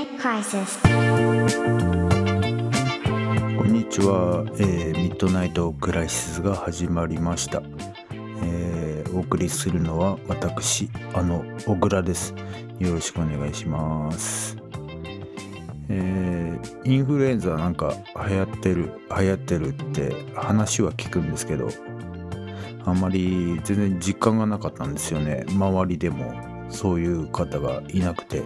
Midnight Crisis. こんにちは、えーミッドナイトクライシスが始まりました、えーお送りするのは私あの小倉です。よろしくお願いします。えーインフルエンザなんか流行ってる流行ってるって話は聞くんですけどあんまり全然実感がなかったんですよね。周りでもそういう方がいなくて。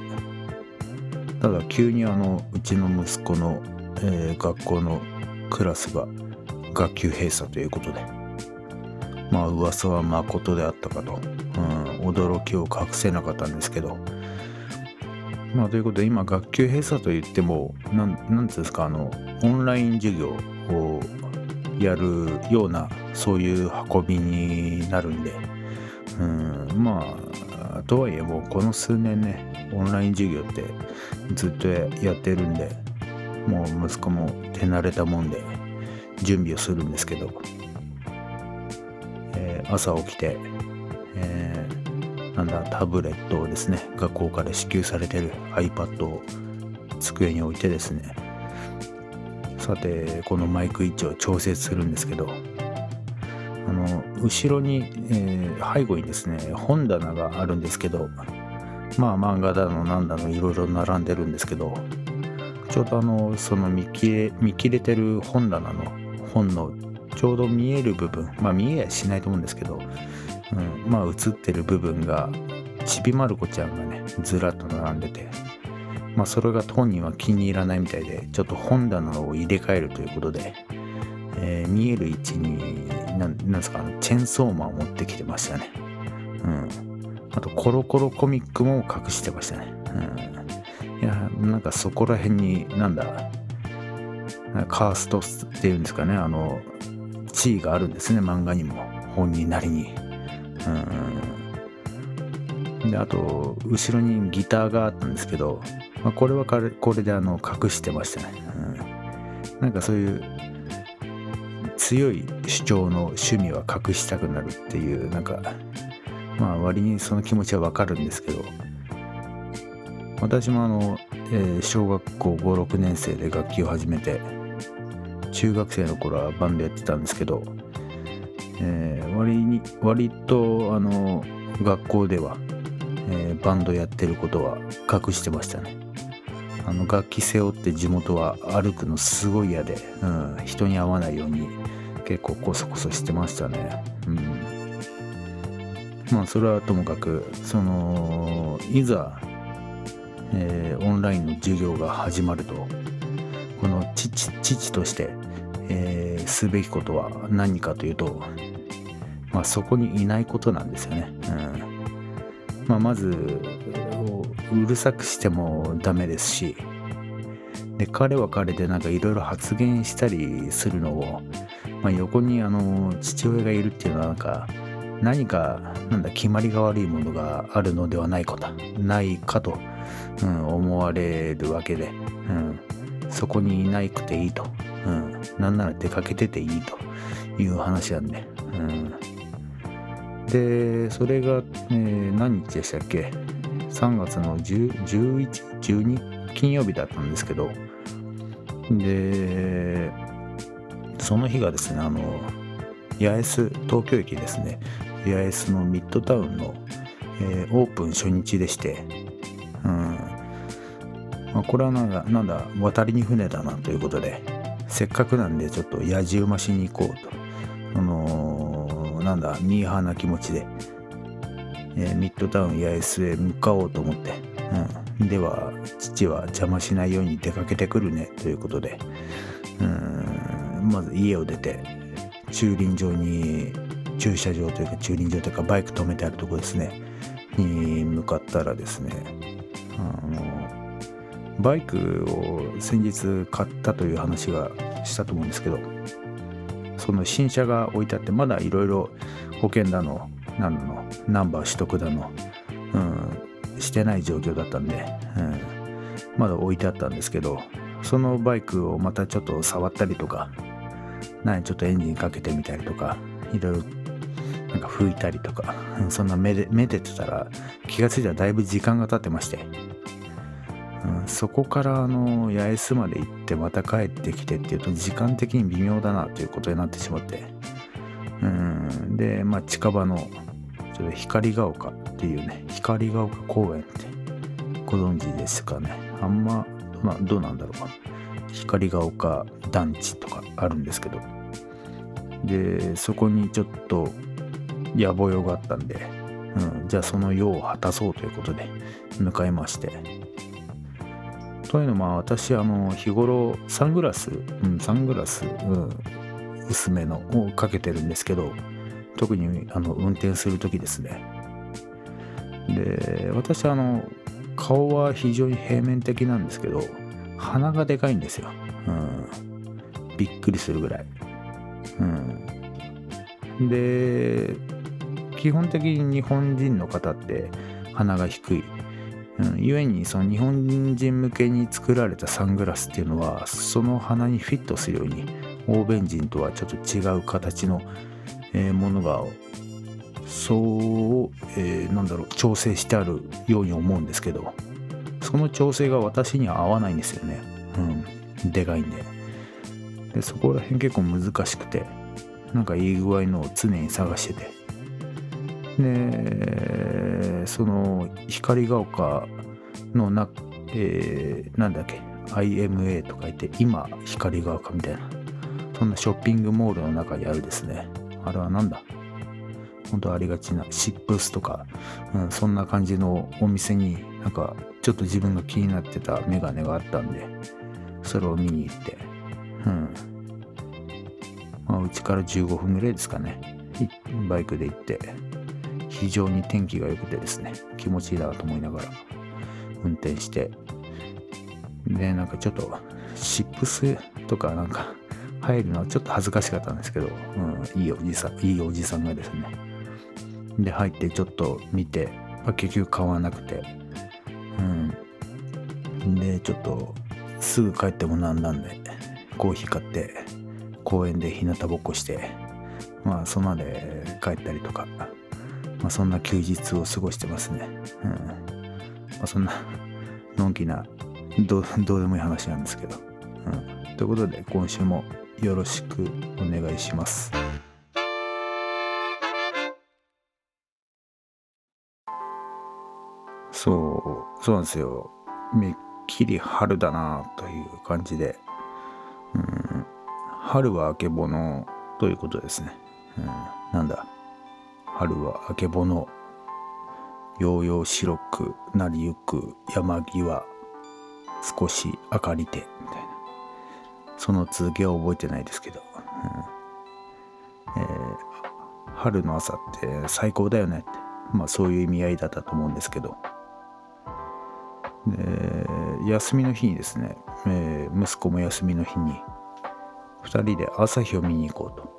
ただ急にあのうちの息子の、えー学校のクラスが学級閉鎖ということで。まあ噂は誠であったかと、うん、驚きを隠せなかったんですけど。まあということで今学級閉鎖といってもなんなんていうんですかあのオンライン授業をやるようなそういう運びになるんで。うんまあとはいえもうこの数年ねオンライン授業ってずっとやってるんでもう息子も手慣れたもんで準備をするんですけど、えー朝起きて、えーなんだタブレットをですね学校から支給されてる iPad を机に置いてですね。さてこのマイク位置を調節するんですけどあの後ろに、えー背後にですね本棚があるんですけどまあ漫画だのなんだのいろいろ並んでるんですけどちょうどあのその見切れ見切れてる本棚の本のちょうど見える部分まあ見えやしないと思うんですけど、うん、まあ映ってる部分がちびまる子ちゃんがねずらっと並んでてまあそれが当人は気に入らないみたいでちょっと本棚を入れ替えるということで、えー見える位置になんなんですかチェンソーマンを持ってきてましたね。うん。あとコロコロコミックも隠してましたね。うん。いやなんかそこら辺になんだカーストっていうんですかね。あの地位があるんですね漫画にも。本人なりに。うん。であと後ろにギターがあったんですけど、まあ、これはこれこれであの隠してましたね、うん、なんかそういう強い主張の趣味は隠したくなるっていうなんかまあ割にその気持ちはわかるんですけど。私もあの、えー小学校56年生で楽器を始めて中学生の頃はバンドやってたんですけど、えー割に割とあの学校では、えーバンドやってることは隠してましたね。あの楽器背負って地元は歩くのすごい嫌で、うん、人に会わないように結構コソコソしてましたね。うん。まあそれはともかくそのいざえーオンラインの授業が始まるとこの父父として、えーすべきことは何かというと、まあ、そこにいないことなんですよね。うんまあ、まずうるさくしてもダメですしで彼は彼でなんかいろいろ発言したりするのを、まあ、横にあの父親がいるっていうのはなんか何かなんだ決まりが悪いものがあるのではないかとないかと、うん、思われるわけで、うん、そこにいなくていいと、うん、なんなら出かけてていいという話なんで、うん、でそれが、えー何日でしたっけ？3月の11112金曜日だったんですけど。でその日がですねあの八重洲東京駅ですね。八重洲のミッドタウンの、えーオープン初日でして、うん。まあ、これはなんだなんだ渡りに船だなということでせっかくなんでちょっと野じ馬しに行こうと。あのーなんだミーハーな気持ちで、えーミッドタウン八重洲へ向かおうと思って、うん、では父は邪魔しないように出かけてくるねということでうん。まず家を出て駐輪場に駐車場というか駐輪場というかバイク止めてあるとこですね。に向かったらですねあのバイクを先日買ったという話がしたと思うんですけどその新車が置いてあってまだいろいろ保険だの何だのナンバー取得だの、うん、してない状況だったんで、うん、まだ置いてあったんですけどそのバイクをまたちょっと触ったりとか何ちょっとエンジンかけてみたりとかいろいろなんか拭いたりとかそんなめでめでてたら気がついたらだいぶ時間が経ってまして。うん、そこからあの八重洲まで行ってまた帰ってきてっていうと時間的に微妙だなということになってしまって。うんでまあ近場のちょっと光が丘っていうね光が丘公園ってご存知ですかね。あんま、まあ、どうなんだろう光が丘団地とかあるんですけどでそこにちょっと野暮用があったんで、うん、じゃあその用を果たそうということで向かいまして。というのも私あの日頃サングラス、うん、サングラス、うん、薄めのをかけてるんですけど特にあの運転する時ですね。で私あの顔は非常に平面的なんですけど鼻がでかいんですよ、うん、びっくりするぐらい、うん、で基本的に日本人の方って鼻が低い、うん、故にその日本人向けに作られたサングラスっていうのはその鼻にフィットするように欧米人とはちょっと違う形の、えー、ものがそう、えー、なんだろう調整してあるように思うんですけど。その調整が私には合わないんですよね。うん。でかいんで。でそこら辺結構難しくて。なんかいい具合のを常に探してて。でその光が丘のな、えー、なんだっけ？IMA とか言って今光が丘みたいな。そんなショッピングモールの中にあるですね。あれはなんだ？本当ありがちなシップスとか、うん、そんな感じのお店になんかちょっと自分が気になってたメガネがあったんでそれを見に行って。うん。まあうちから15分ぐらいですかね。バイクで行って。非常に天気が良くてですね。気持ちいいなと思いながら。運転して。でなんかちょっとシップスとかなんか入るのはちょっと恥ずかしかったんですけど、うん、いいおじさんいいおじさんがですね。で入ってちょっと見て、まあ、結局買わなくて。うんでちょっとすぐ帰ってもなんなんでコーヒー買って公園で日向ぼっこしてまあそのまで帰ったりとかまあ、そんな休日を過ごしてますね。うんまあ、そんなのんきなどどうでもいい話なんですけど。うん、ということで今週もよろしくお願いします。そう、そうなんですよ。めっきり春だなという感じで。うん、春はあけぼのということですね。うん、なんだ。春はあけぼのようよう白くなりゆく山際少し明かりてみたいなその続きは覚えてないですけど、うんえー、春の朝って最高だよねってまあそういう意味合いだったと思うんですけどで休みの日にですね、えー、息子も休みの日に2人で朝日を見に行こうと。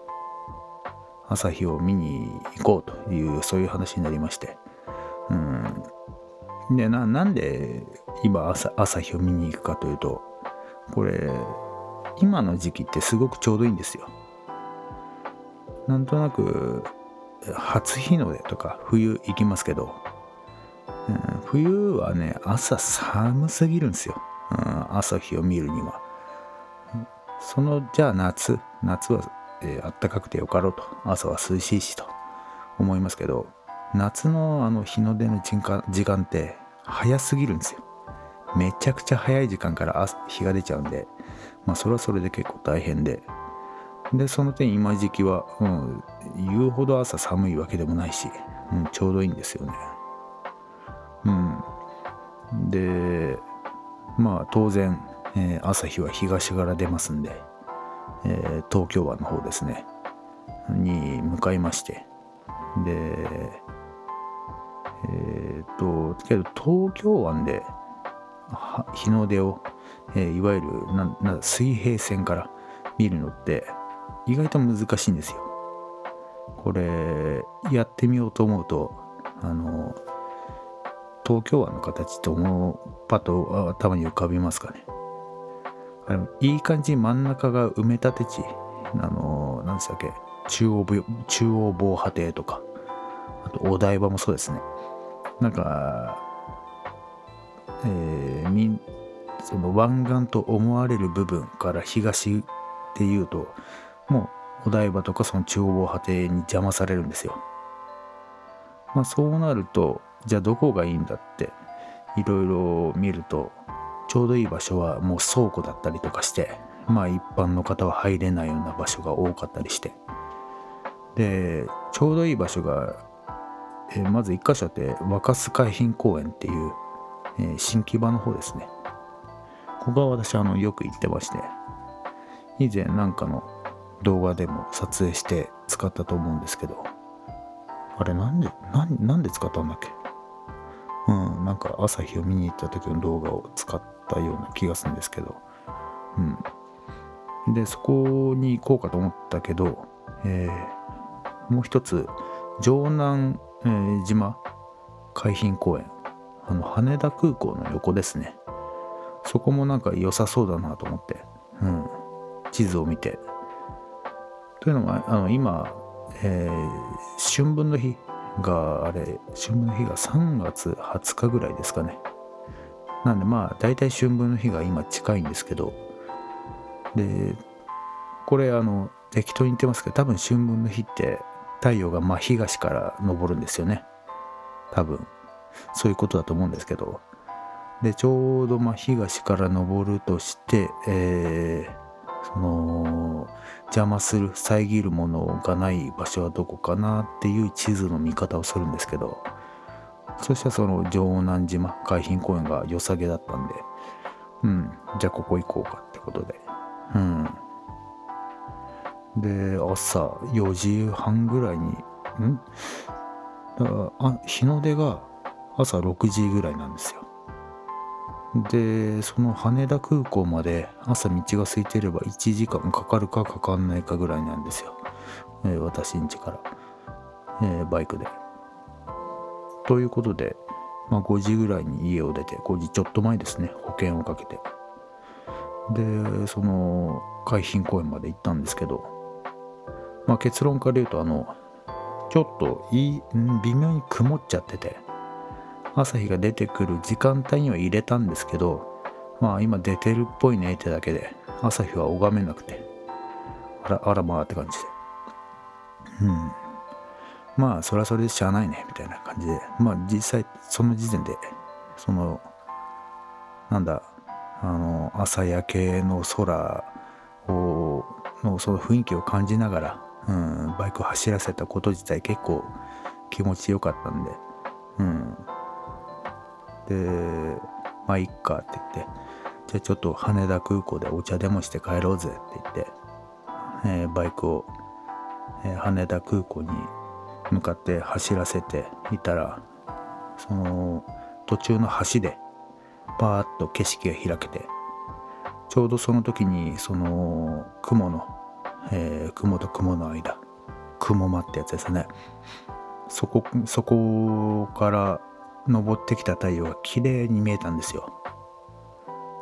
朝日を見に行こうというそういう話になりまして。うん。でななんで今朝朝日を見に行くかというとこれ今の時期ってすごくちょうどいいんですよ。なんとなく初日の出とか冬行きますけど、冬はね朝寒すぎるんですよ、うん、朝日を見るには。そのじゃあ夏夏はえー、あったかくてよかろうと。朝は涼しいしと。思いますけど夏のあの日の出の時間時間って早すぎるんですよ。めちゃくちゃ早い時間から日が出ちゃうんでまあそれはそれで結構大変で。でその点今時期は、うん、言うほど朝寒いわけでもないし、うん、ちょうどいいんですよね。うん。でまあ当然、えー、朝日は東から出ますんでえー、東京湾の方ですね。に向かいまして。でえっ、とけど東京湾で日の出を、えー、いわゆるなな水平線から見るのって意外と難しいんですよ。これやってみようと思うとあの東京湾の形って思うパッと頭に浮かびますかね。いい感じに真ん中が埋め立て地。あの何でしたっけ。中央中央防波堤とか。あとお台場もそうですね。なんかえー、その湾岸と思われる部分から東でいうともうお台場とかその中央果てに邪魔されるんですよ。まあそうなるとじゃあどこがいいんだっていろいろ見るとちょうどいい場所はもう倉庫だったりとかしてまあ一般の方は入れないような場所が多かったりして。でちょうどいい場所が、え、まず一箇所って若洲海浜公園っていう、えー、新木場の方ですね。ここは私あのよく行ってまして以前なんかの動画でも撮影して使ったと思うんですけどあれなんでなんで使ったんだっけ？うんなんか朝日を見に行った時の動画を使ったような気がするんですけど。うん。でそこに行こうかと思ったけど、えー、もう一つ城南、えー、島海浜公園。あの羽田空港の横ですね。そこもなんか良さそうだなと思って、うん、地図を見て。というのもあの今、えー、春分の日があれ春分の日が3月20日ぐらいですかね。なんでまあ大体春分の日が今近いんですけど。でこれあの適当に言ってますけど多分春分の日って太陽が真東から昇るんですよね。多分。そういうことだと思うんですけど。でちょうど真東から昇るとして、えー、その邪魔する遮るものがない場所はどこかなっていう地図の見方をするんですけどそしたらその城南島海浜公園が良さげだったんでうんじゃあここ行こうかってことで。うん。で朝4時半ぐらいにん？だからあ日の出が朝6時ぐらいなんですよ。でその羽田空港まで朝道が空いてれば1時間かかるかかかんないかぐらいなんですよ、えー、私ん家から、えー、バイクで。ということで、まあ、5時ぐらいに家を出て5時ちょっと前ですね。保険をかけて。でその海浜公園まで行ったんですけど、まあ、結論から言うとあのちょっといい微妙に曇っちゃってて。朝日が出てくる時間帯には入れたんですけどまあ今出てるっぽいねってだけで朝日は拝めなくてあらあらまあって感じで。うん。まあそれはそれでしゃあないねみたいな感じで。まあ実際その時点でそのなんだあの朝焼けの空をのその雰囲気を感じながら、うん、バイクを走らせたこと自体結構気持ちよかったんで、うん、でまあいっかって言ってじゃあちょっと羽田空港でお茶でもして帰ろうぜって言って、えー、バイクを、えー、羽田空港に向かって走らせていたらその途中の橋でパーッと景色が開けてちょうどその時にその雲の、えー、雲と雲の間雲間ってやつですね。そこそこから昇ってきた太陽が綺麗に見えたんですよ。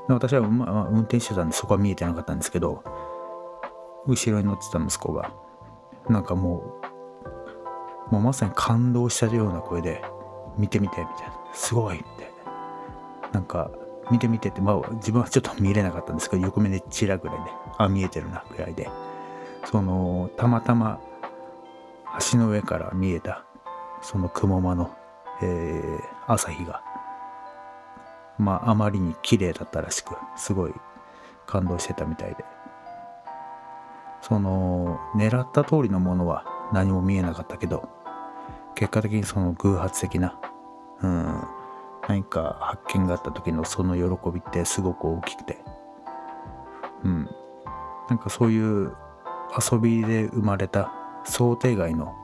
私は、まあ、運転してたんでそこは見えてなかったんですけど後ろに乗ってた息子がなんかもうもうまさに感動したような声で「見て見て」みたいな「すごい」って。なんか「見て見て」ってまあ自分はちょっと見れなかったんですけど横目でチラぐらいであ見えてるなぐらいで。そのたまたま橋の上から見えたその雲間のえー、朝日が、まあ、あまりに綺麗だったらしく、すごい感動してたみたいで、その、狙った通りのものは何も見えなかったけど、結果的にその偶発的な、うん、何か発見があった時のその喜びってすごく大きくて、うん、なんかそういう遊びで生まれた想定外の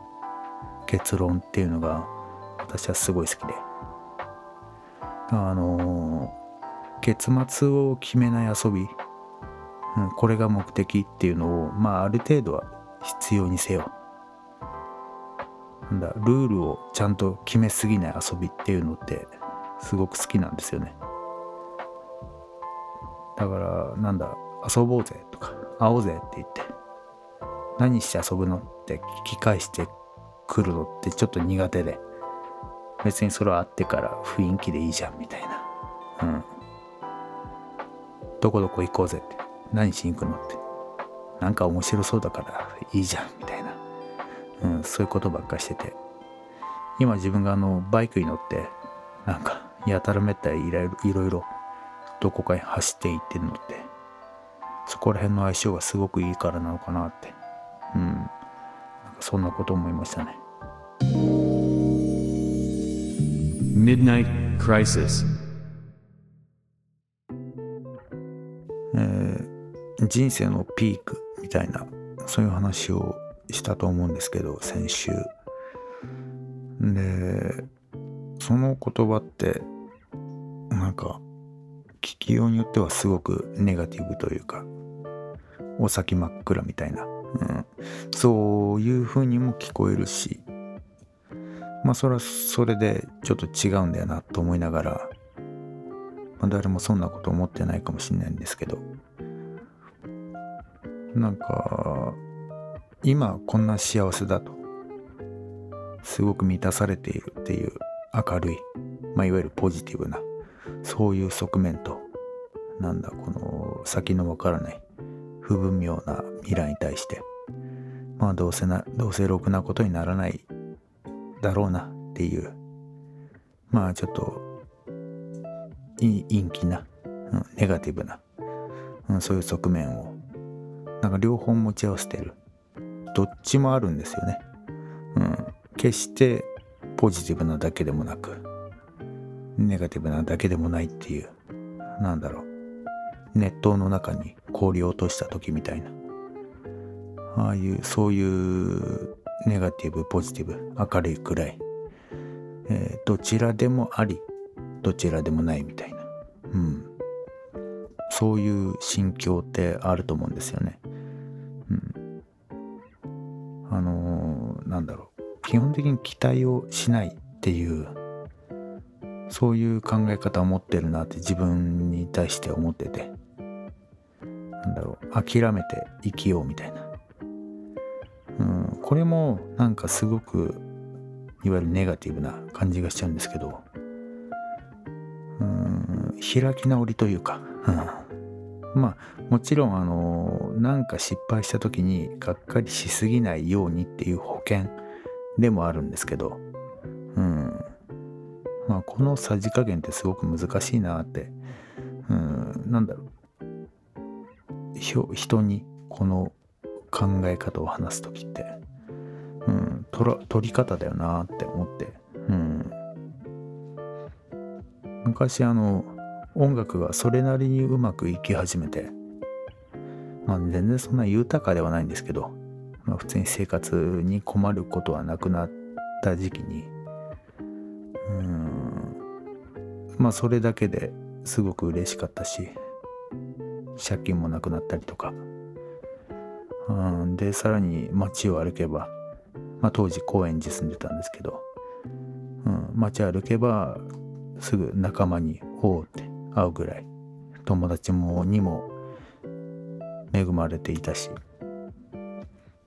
結論っていうのが私はすごい好きで。あの結末を決めない遊び、うん、これが目的っていうのをまあある程度は必要にせよ。なんだルールをちゃんと決めすぎない遊びっていうのってすごく好きなんですよね。だからなんだ遊ぼうぜとか会おうぜって言って何して遊ぶのって聞き返してくるのってちょっと苦手で。別にそれはあってから雰囲気でいいじゃんみたいな。うん。どこどこ行こうぜって。何しに行くのって。なんか面白そうだからいいじゃんみたいな、うん、そういうことばっかしてて。今自分があのバイクに乗ってなんかやたらめったりいろいろどこかに走っていってるのって。そこら辺の相性がすごくいいからなのかなって。うん。なんかそんなこと思いましたね。Midnight Crisis. えー、人生のピークみたいなそういう話をしたと思うんですけど先週。でその言葉ってなんか聞きようによってはすごくネガティブというかお先真っ暗みたいな、うん、そういう風にも聞こえるしまあそれはそれでちょっと違うんだよなと思いながら、まあ、誰もそんなこと思ってないかもしれないんですけど。なんか今こんな幸せだとすごく満たされているっていう明るい、まあ、いわゆるポジティブなそういう側面となんだこの先のわからない不文明な未来に対してまあどうせなどうせろくなことにならないだろうなっていう。まあちょっと陰気な、うん、ネガティブな、うん、そういう側面を。なんか両方持ち合わせてる。どっちもあるんですよね、うん、決してポジティブなだけでもなくネガティブなだけでもないっていうなんだろう。熱湯の中に氷を落とした時みたいな。ああいうそういうネガティブポジティブ明るいくらい、えー、どちらでもありどちらでもないみたいな。うん。そういう心境ってあると思うんですよね。うん。あのー、なんだろう。基本的に期待をしないっていうそういう考え方を持ってるなって自分に対して思ってて。なんだろう。諦めて生きようみたいな。うん、これもなんかすごくいわゆるネガティブな感じがしちゃうんですけど、うん、開き直りというか、うん、まあもちろんあのなんか失敗した時にがっかりしすぎないようにっていう保険でもあるんですけど、うん。まあ、このさじ加減ってすごく難しいなって、うん、なんだろう。人にこの考え方を話す時って、取り方だよなって思って、うん、昔あの音楽がそれなりにうまくいき始めて。まあ全然そんな豊かではないんですけど、まあ、普通に生活に困ることはなくなった時期に。うん。まあそれだけですごく嬉しかったし。借金もなくなったりとか。うん、でさらに街を歩けば、まあ、当時高円寺住んでたんですけど、うん、街歩けばすぐ仲間に「おう」って会うぐらい友達もにも恵まれていたし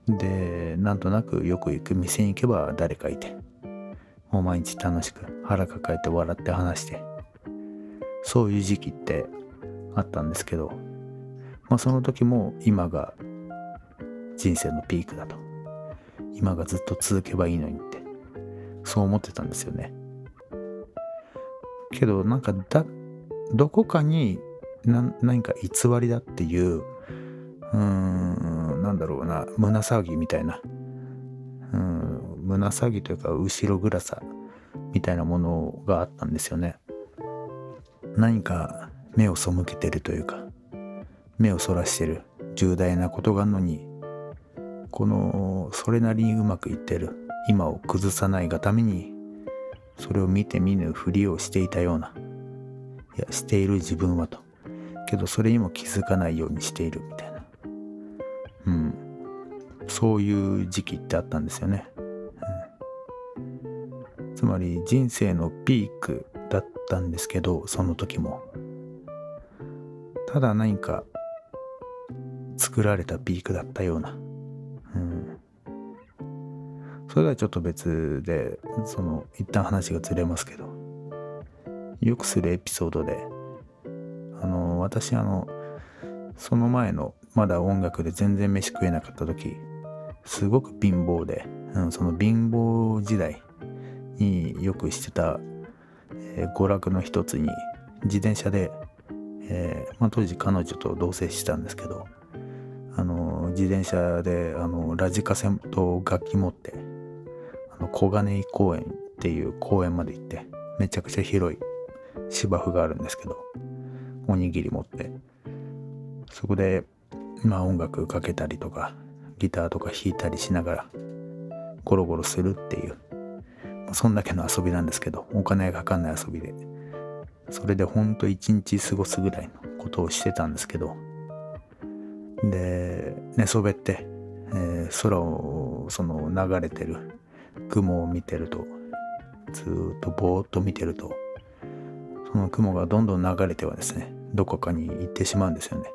でなんとなくよく行く店に行けば誰かいてもう毎日楽しく腹抱えて笑って話してそういう時期ってあったんですけど、まあ、その時も今が人生のピークだと。今がずっと続けばいいのにって、そう思ってたんですよね。けど、なんかだ、どこかに何か偽りだっていう、うーん、なんだろうな、胸騒ぎみたいな、うん、胸騒ぎというか、後ろ暗さみたいなものがあったんですよね。何か目を背けてるというか、目をそらしてる重大なことがあるのにこのそれなりにうまくいってる。今を崩さないがためにそれを見て見ぬふりをしていたような。いやしている自分はと。けどそれにも気づかないようにしているみたいな。うん。そういう時期ってあったんですよね、うん、つまり人生のピークだったんですけどその時も。ただ何か作られたピークだったような。それはちょっと別でその一旦話がずれますけど。よくするエピソードで。あの私あのその前のまだ音楽で全然飯食えなかった時すごく貧乏で、うん、その貧乏時代によくしてた、えー、娯楽の一つに自転車で、えーまあ、当時彼女と同棲したんですけどあの自転車であのラジカセと楽器持って小金井公園っていう公園まで行ってめちゃくちゃ広い芝生があるんですけどおにぎり持って。そこでまあ音楽かけたりとかギターとか弾いたりしながらゴロゴロするっていうそんだけの遊びなんですけどお金がかかんない遊びで。それでほんと一日過ごすぐらいのことをしてたんですけどで寝そべって、えー、空をその流れてる雲を見てるとずっとぼーっと見てるとその雲がどんどん流れてはですねどこかに行ってしまうんですよね。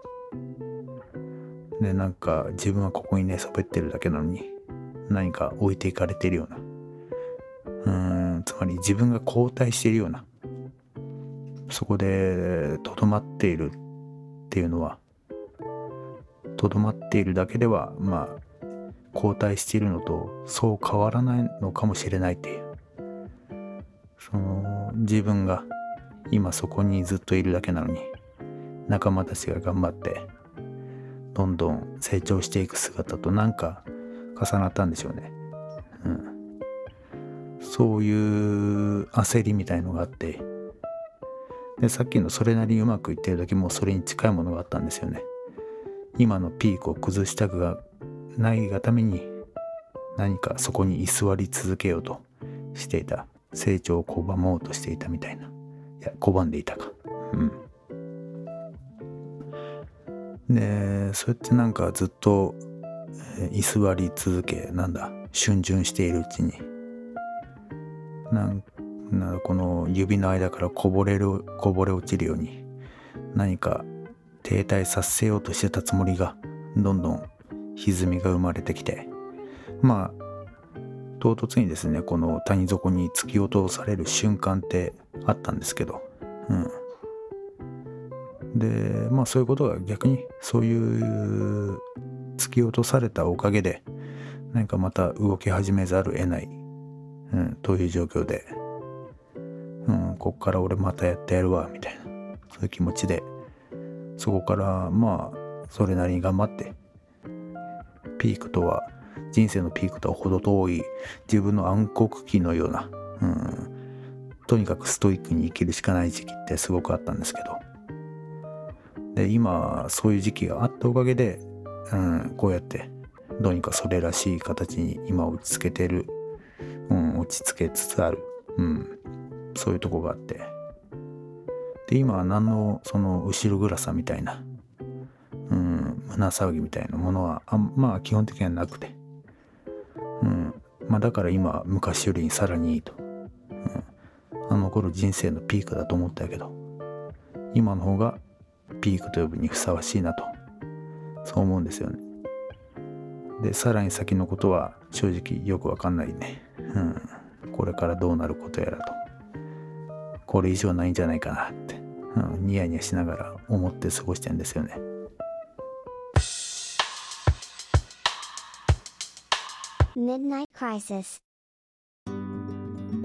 でなんか自分はここに寝そべってるだけなのに何か置いていかれてるようなうーんつまり自分が後退しているようなそこでとどまっているっていうのはとどまっているだけではまあ後退しているのとそう変わらないのかもしれないっていうその自分が今そこにずっといるだけなのに仲間たちが頑張ってどんどん成長していく姿となんか重なったんでしょうね。うん。そういう焦りみたいのがあってでさっきのそれなりにうまくいってる時もそれに近いものがあったんですよね。今のピークを崩したくがないがために何かそこに居座り続けようとしていた。成長を拒もうとしていたみたいな。いや拒んでいたか。うん。でそうやってなんかずっと、居座り続けなんだ逡巡しているうちに。なんなこの指の間からこぼれるこぼれ落ちるように何か停滞させようとしてたつもりがどんどん歪みが生まれてきてまあ唐突にですねこの谷底に突き落とされる瞬間ってあったんですけどうん。でまあそういうことが逆にそういう突き落とされたおかげで何かまた動き始めざるを得ない、うん、という状況で、うん、こっから俺またやってやるわみたいなそういう気持ちでそこからまあそれなりに頑張ってピークとは人生のピークとは程遠い自分の暗黒期のような、うん、とにかくストイックに生きるしかない時期ってすごくあったんですけど。で今そういう時期があったおかげで、うん、こうやってどうにかそれらしい形に今落ち着けてる、うん、落ち着けつつある、うん、そういうとこがあって。で今は何のその後ろ暗さみたいな、胸騒ぎみたいなものはあまあ基本的にはなくて。うん。まあ、だから今昔よりさらにいいと、うん、あの頃人生のピークだと思ったけど。今の方がピークと呼ぶにふさわしいなと。そう思うんですよね。でさらに先のことは正直よくわかんないね、うん、これからどうなることやらと。これ以上ないんじゃないかなって、うん、ニヤニヤしながら思って過ごしてんですよね。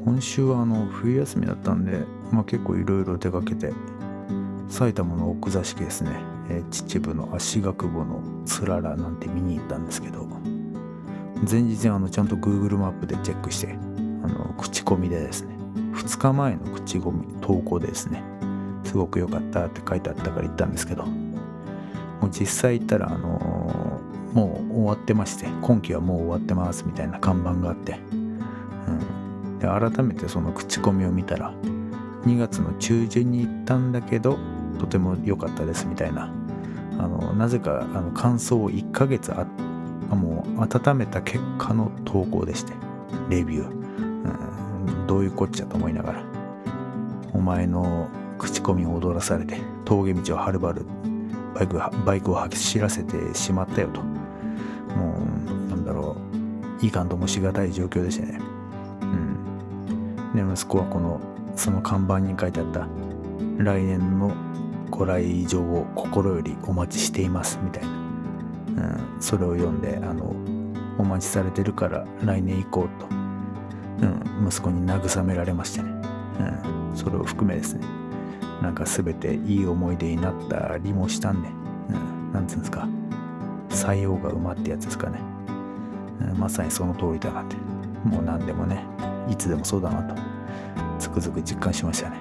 今週はあの冬休みだったんで、まあ、結構いろいろ出かけて埼玉の奥座敷ですね、えー、秩父の足ヶ久保のつららなんて見に行ったんですけど前日あのちゃんと Google マップでチェックしてあの口コミでですね2日前の口コミ投稿でですね。すごく良かったって書いてあったから行ったんですけどもう実際行ったらあのもう終わってまして今期はもう終わってますみたいな看板があって、うん、で改めてその口コミを見たら2月の中旬に行ったんだけどとても良かったですみたいな。あのなぜかあの感想を1ヶ月あもう温めた結果の投稿でしてレビュー、うん、どういうこっちゃと思いながらお前の口コミを踊らされて峠道をはるばるバイクバイクを走らせてしまったよと。いかんともしがたい状況でしたね。うん。で息子はこのその看板に書いてあった来年のご来場を心よりお待ちしていますみたいな、うん、それを読んであのお待ちされてるから来年行こうと、うん、息子に慰められましてね、うん、それを含めですね。なんか全ていい思い出になったりもしたんで、うん、なんつうんですか。採用が馬ってやつですかね、まさにその通りだなって。もう何でもねいつでもそうだなと。つくづく実感しましたね。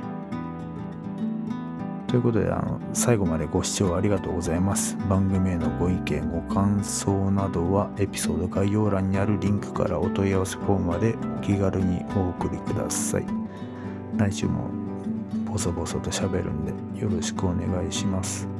ということであの最後までご視聴ありがとうございます。番組へのご意見ご感想などはエピソード概要欄にあるリンクからお問い合わせフォームまでお気軽にお送りください。来週もボソボソと喋るんでよろしくお願いします。